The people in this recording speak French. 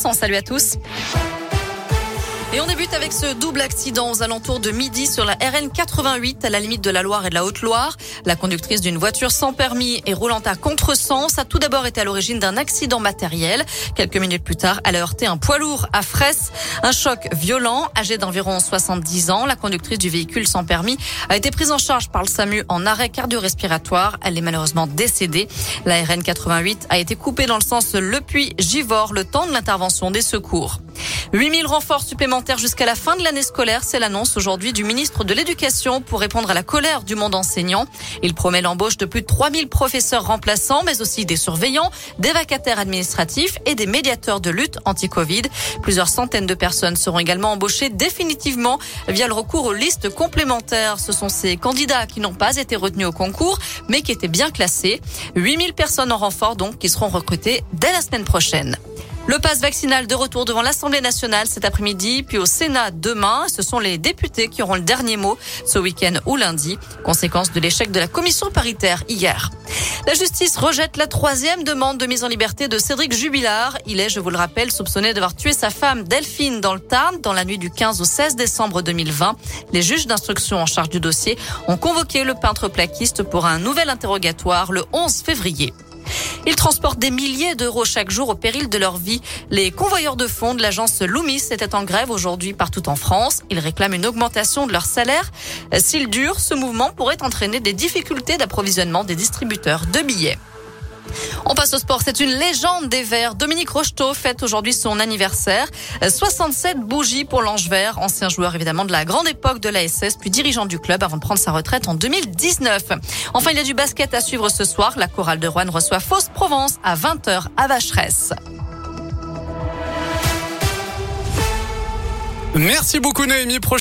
Salut à tous. Et on débute avec ce double accident aux alentours de midi sur la RN 88 à la limite de la Loire et de la Haute-Loire. La conductrice d'une voiture sans permis et roulant à contresens a tout d'abord été à l'origine d'un accident matériel. Quelques minutes plus tard, elle a heurté un poids lourd à Fraisse. Un choc violent, âgée d'environ 70 ans. La conductrice du véhicule sans permis a été prise en charge par le SAMU en arrêt cardio-respiratoire. Elle est malheureusement décédée. La RN 88 a été coupée dans le sens Le Puy-Givors le temps de l'intervention des secours. 8000 renforts supplémentaires jusqu'à la fin de l'année scolaire, c'est l'annonce aujourd'hui du ministre de l'Éducation pour répondre à la colère du monde enseignant. Il promet l'embauche de plus de 3000 professeurs remplaçants, mais aussi des surveillants, des vacataires administratifs et des médiateurs de lutte anti-Covid. Plusieurs centaines de personnes seront également embauchées définitivement via le recours aux listes complémentaires. Ce sont ces candidats qui n'ont pas été retenus au concours, mais qui étaient bien classés. 8000 personnes en renfort donc qui seront recrutées dès la semaine prochaine. Le passe vaccinal de retour devant l'Assemblée nationale cet après-midi, puis au Sénat demain. Ce sont les députés qui auront le dernier mot ce week-end ou lundi, conséquence de l'échec de la commission paritaire hier. La justice rejette la troisième demande de mise en liberté de Cédric Jubilard. Il est, je vous le rappelle, soupçonné d'avoir tué sa femme Delphine dans le Tarn dans la nuit du 15 au 16 décembre 2020. Les juges d'instruction en charge du dossier ont convoqué le peintre plaquiste pour un nouvel interrogatoire le 11 février. Ils transportent des milliers d'euros chaque jour au péril de leur vie. Les convoyeurs de fonds de l'agence Loomis étaient en grève aujourd'hui partout en France. Ils réclament une augmentation de leur salaire. S'il dure, ce mouvement pourrait entraîner des difficultés d'approvisionnement des distributeurs de billets. On passe au sport. C'est une légende des Verts. Dominique Rocheteau fête aujourd'hui son anniversaire. 67 bougies pour l'Ange Vert, ancien joueur évidemment de la grande époque de la SS, puis dirigeant du club avant de prendre sa retraite en 2019. Enfin, il y a du basket à suivre ce soir. La chorale de Rouen reçoit Fausse Provence à 20h à Vacheresse. Merci beaucoup Noémie.